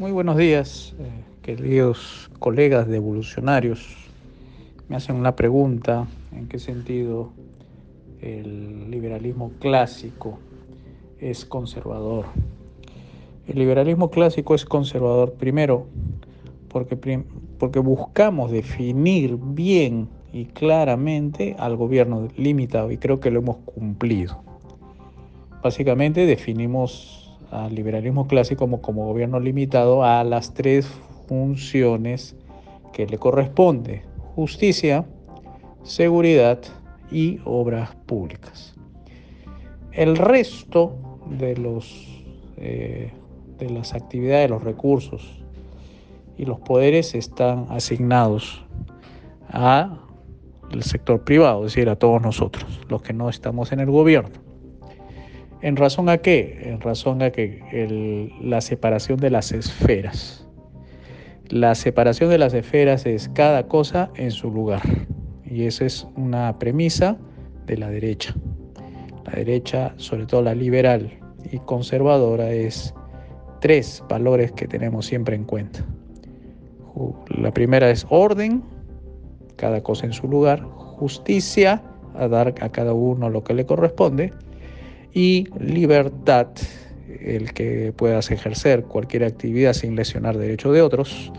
Muy buenos días, eh, queridos colegas de evolucionarios. Me hacen una pregunta, ¿en qué sentido el liberalismo clásico es conservador? El liberalismo clásico es conservador primero porque, porque buscamos definir bien y claramente al gobierno limitado y creo que lo hemos cumplido. Básicamente definimos al liberalismo clásico como, como gobierno limitado a las tres funciones que le corresponde, justicia, seguridad y obras públicas. El resto de, los, eh, de las actividades, los recursos y los poderes están asignados al sector privado, es decir, a todos nosotros, los que no estamos en el gobierno. ¿En razón a qué? En razón a que la separación de las esferas. La separación de las esferas es cada cosa en su lugar. Y esa es una premisa de la derecha. La derecha, sobre todo la liberal y conservadora, es tres valores que tenemos siempre en cuenta. La primera es orden, cada cosa en su lugar, justicia, a dar a cada uno lo que le corresponde, y libertad, el que puedas ejercer cualquier actividad sin lesionar derechos de otros,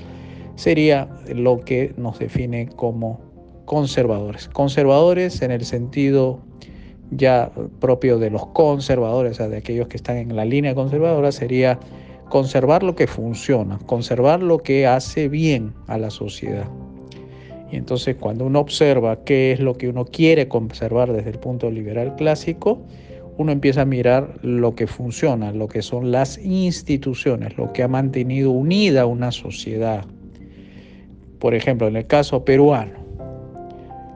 sería lo que nos define como conservadores. Conservadores en el sentido ya propio de los conservadores, o sea, de aquellos que están en la línea conservadora, sería conservar lo que funciona, conservar lo que hace bien a la sociedad. Y entonces cuando uno observa qué es lo que uno quiere conservar desde el punto liberal clásico, uno empieza a mirar lo que funciona, lo que son las instituciones, lo que ha mantenido unida una sociedad. Por ejemplo, en el caso peruano,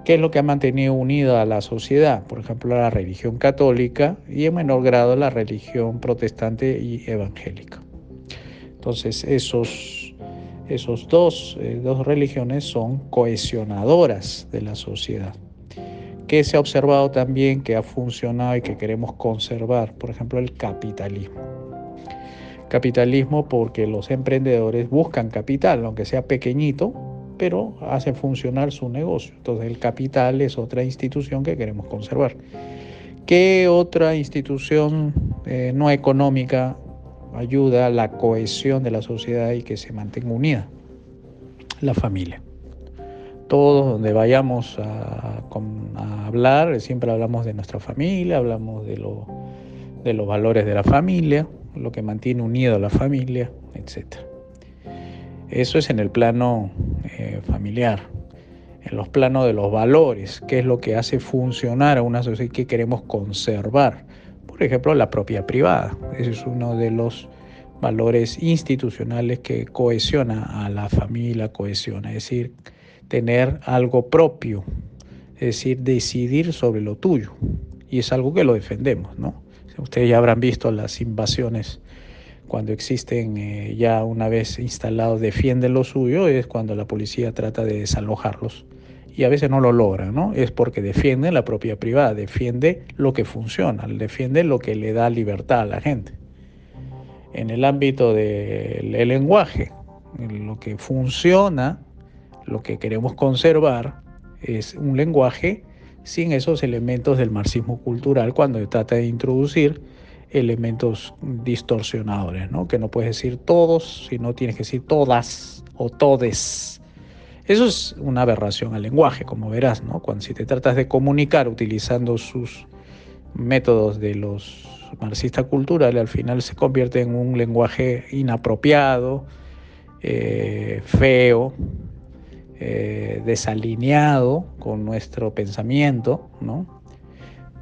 ¿qué es lo que ha mantenido unida a la sociedad? Por ejemplo, la religión católica y en menor grado la religión protestante y evangélica. Entonces, esos, esos dos, eh, dos religiones son cohesionadoras de la sociedad que se ha observado también que ha funcionado y que queremos conservar, por ejemplo, el capitalismo. Capitalismo porque los emprendedores buscan capital, aunque sea pequeñito, pero hace funcionar su negocio. Entonces el capital es otra institución que queremos conservar. ¿Qué otra institución eh, no económica ayuda a la cohesión de la sociedad y que se mantenga unida? La familia todos donde vayamos a, hablar, siempre hablamos de nuestra familia, hablamos de, los valores de la familia, lo que mantiene unido a la familia, etc. Eso es en el plano eh, familiar. En los planos de los valores, qué es lo que hace funcionar a una sociedad que queremos conservar. Por ejemplo, la propia privada. Ese es uno de los valores institucionales que cohesiona a la familia, cohesiona. Es decir, tener algo propio, es decir, decidir sobre lo tuyo. Y es algo que lo defendemos, ¿no? Ustedes ya habrán visto las invasiones cuando existen eh, ya una vez instalados, defienden lo suyo, es cuando la policía trata de desalojarlos. Y a veces no lo logran, ¿no? Es porque defienden la propia privada, defiende lo que funciona, defiende lo que le da libertad a la gente. En el ámbito del lenguaje, lo que funciona lo que queremos conservar es un lenguaje sin esos elementos del marxismo cultural cuando trata de introducir elementos distorsionadores, ¿no? que no puedes decir todos, sino tienes que decir todas o todes. Eso es una aberración al lenguaje, como verás, ¿no? Cuando si te tratas de comunicar utilizando sus métodos de los marxistas culturales, al final se convierte en un lenguaje inapropiado, eh, feo, eh, desalineado con nuestro pensamiento, ¿no?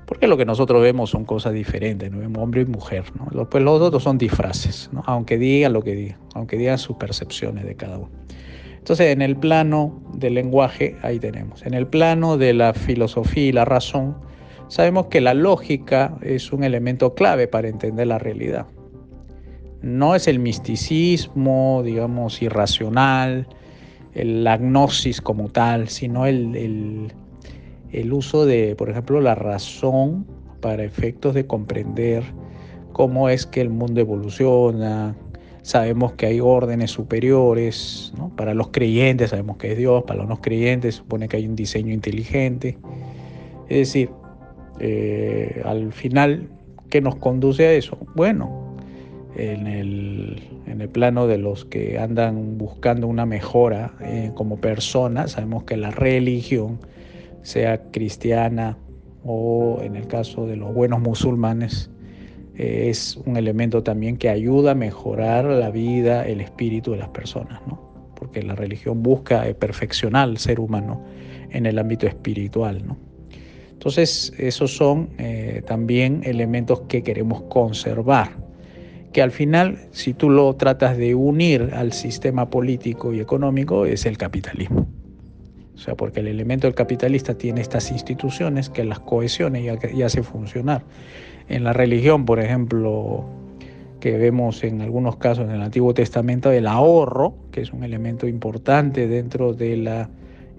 Porque lo que nosotros vemos son cosas diferentes, ¿no? Vemos hombre y mujer, ¿no? Pues los otros son disfraces, ¿no? Aunque digan lo que digan, aunque digan sus percepciones de cada uno. Entonces, en el plano del lenguaje, ahí tenemos. En el plano de la filosofía y la razón, sabemos que la lógica es un elemento clave para entender la realidad. No es el misticismo, digamos, irracional, la gnosis como tal, sino el, el, uso de, por ejemplo, la razón para efectos de comprender cómo es que el mundo evoluciona, sabemos que hay órdenes superiores, para los creyentes sabemos que es Dios, para los no creyentes supone que hay un diseño inteligente. Es decir, eh, al final, ¿qué nos conduce a eso? Bueno, en el, plano de los que andan buscando una mejora eh, como personas, sabemos que la religión, sea cristiana o en el caso de los buenos musulmanes, eh, es un elemento también que ayuda a mejorar la vida, el espíritu de las personas, ¿no? porque la religión busca perfeccionar al ser humano en el ámbito espiritual. ¿no? Entonces, esos son eh, también elementos que queremos conservar, que al final, si tú lo tratas de unir al sistema político y económico, es el capitalismo. O sea, porque el elemento del capitalista tiene estas instituciones que las cohesiona y, hace funcionar. En la religión, por ejemplo, que vemos en algunos casos en el Antiguo Testamento, el ahorro, que es un elemento importante dentro de la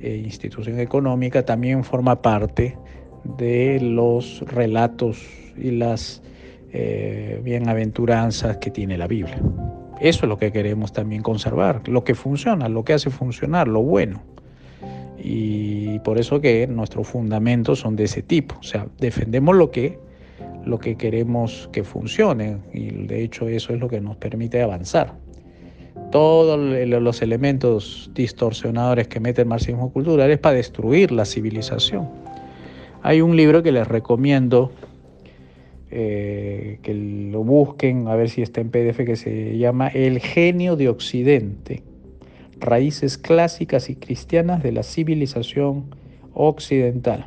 eh, institución económica, también forma parte de los relatos y las eh, bienaventuranzas que tiene la Biblia. Eso es lo que queremos también conservar, lo que funciona, lo que hace funcionar, lo bueno. Y por eso que nuestros fundamentos son de ese tipo. O sea, defendemos lo que, lo que queremos que funcione y de hecho eso es lo que nos permite avanzar. Todos los elementos distorsionadores que mete el marxismo cultural es para destruir la civilización. Hay un libro que les recomiendo eh, que lo busquen, a ver si está en PDF, que se llama El genio de Occidente, raíces clásicas y cristianas de la civilización occidental,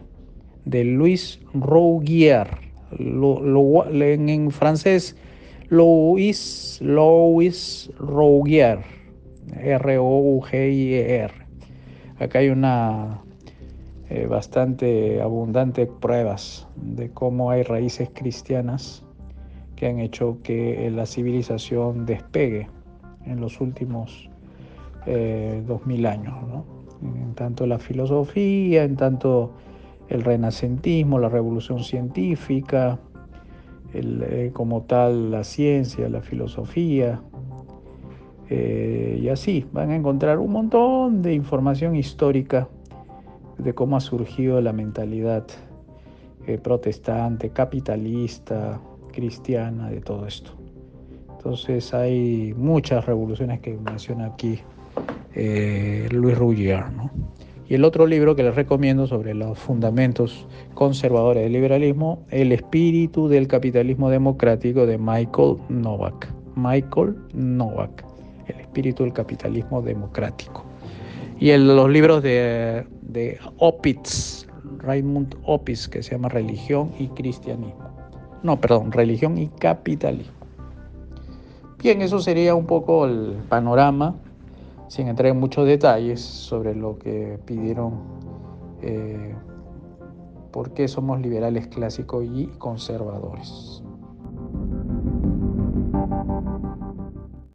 de Luis Rougier. en, francés, Louis, Louis Rougier, R-O-U-G-I-E-R. Acá hay una eh, bastante abundante pruebas de cómo hay raíces cristianas que han hecho que la civilización despegue en los últimos eh, dos mil años, en tanto la filosofía, en tanto el renacentismo, la revolución científica, eh, como tal la ciencia, la filosofía, y así van a encontrar un montón de información histórica de cómo ha surgido la mentalidad eh, protestante, capitalista, cristiana, de todo esto. Entonces hay muchas revoluciones que menciona aquí eh, Luis Rougier. Y el otro libro que les recomiendo sobre los fundamentos conservadores del liberalismo, El espíritu del capitalismo democrático de Michael Novak. Michael Novak, El espíritu del capitalismo democrático. Y los libros de de Opitz, Raymond Opitz, que se llama Religión y Cristianismo. No, perdón, Religión y Capitalismo. Bien, eso sería un poco el panorama, sin entrar en muchos detalles sobre lo que pidieron, eh, por qué somos liberales clásicos y conservadores.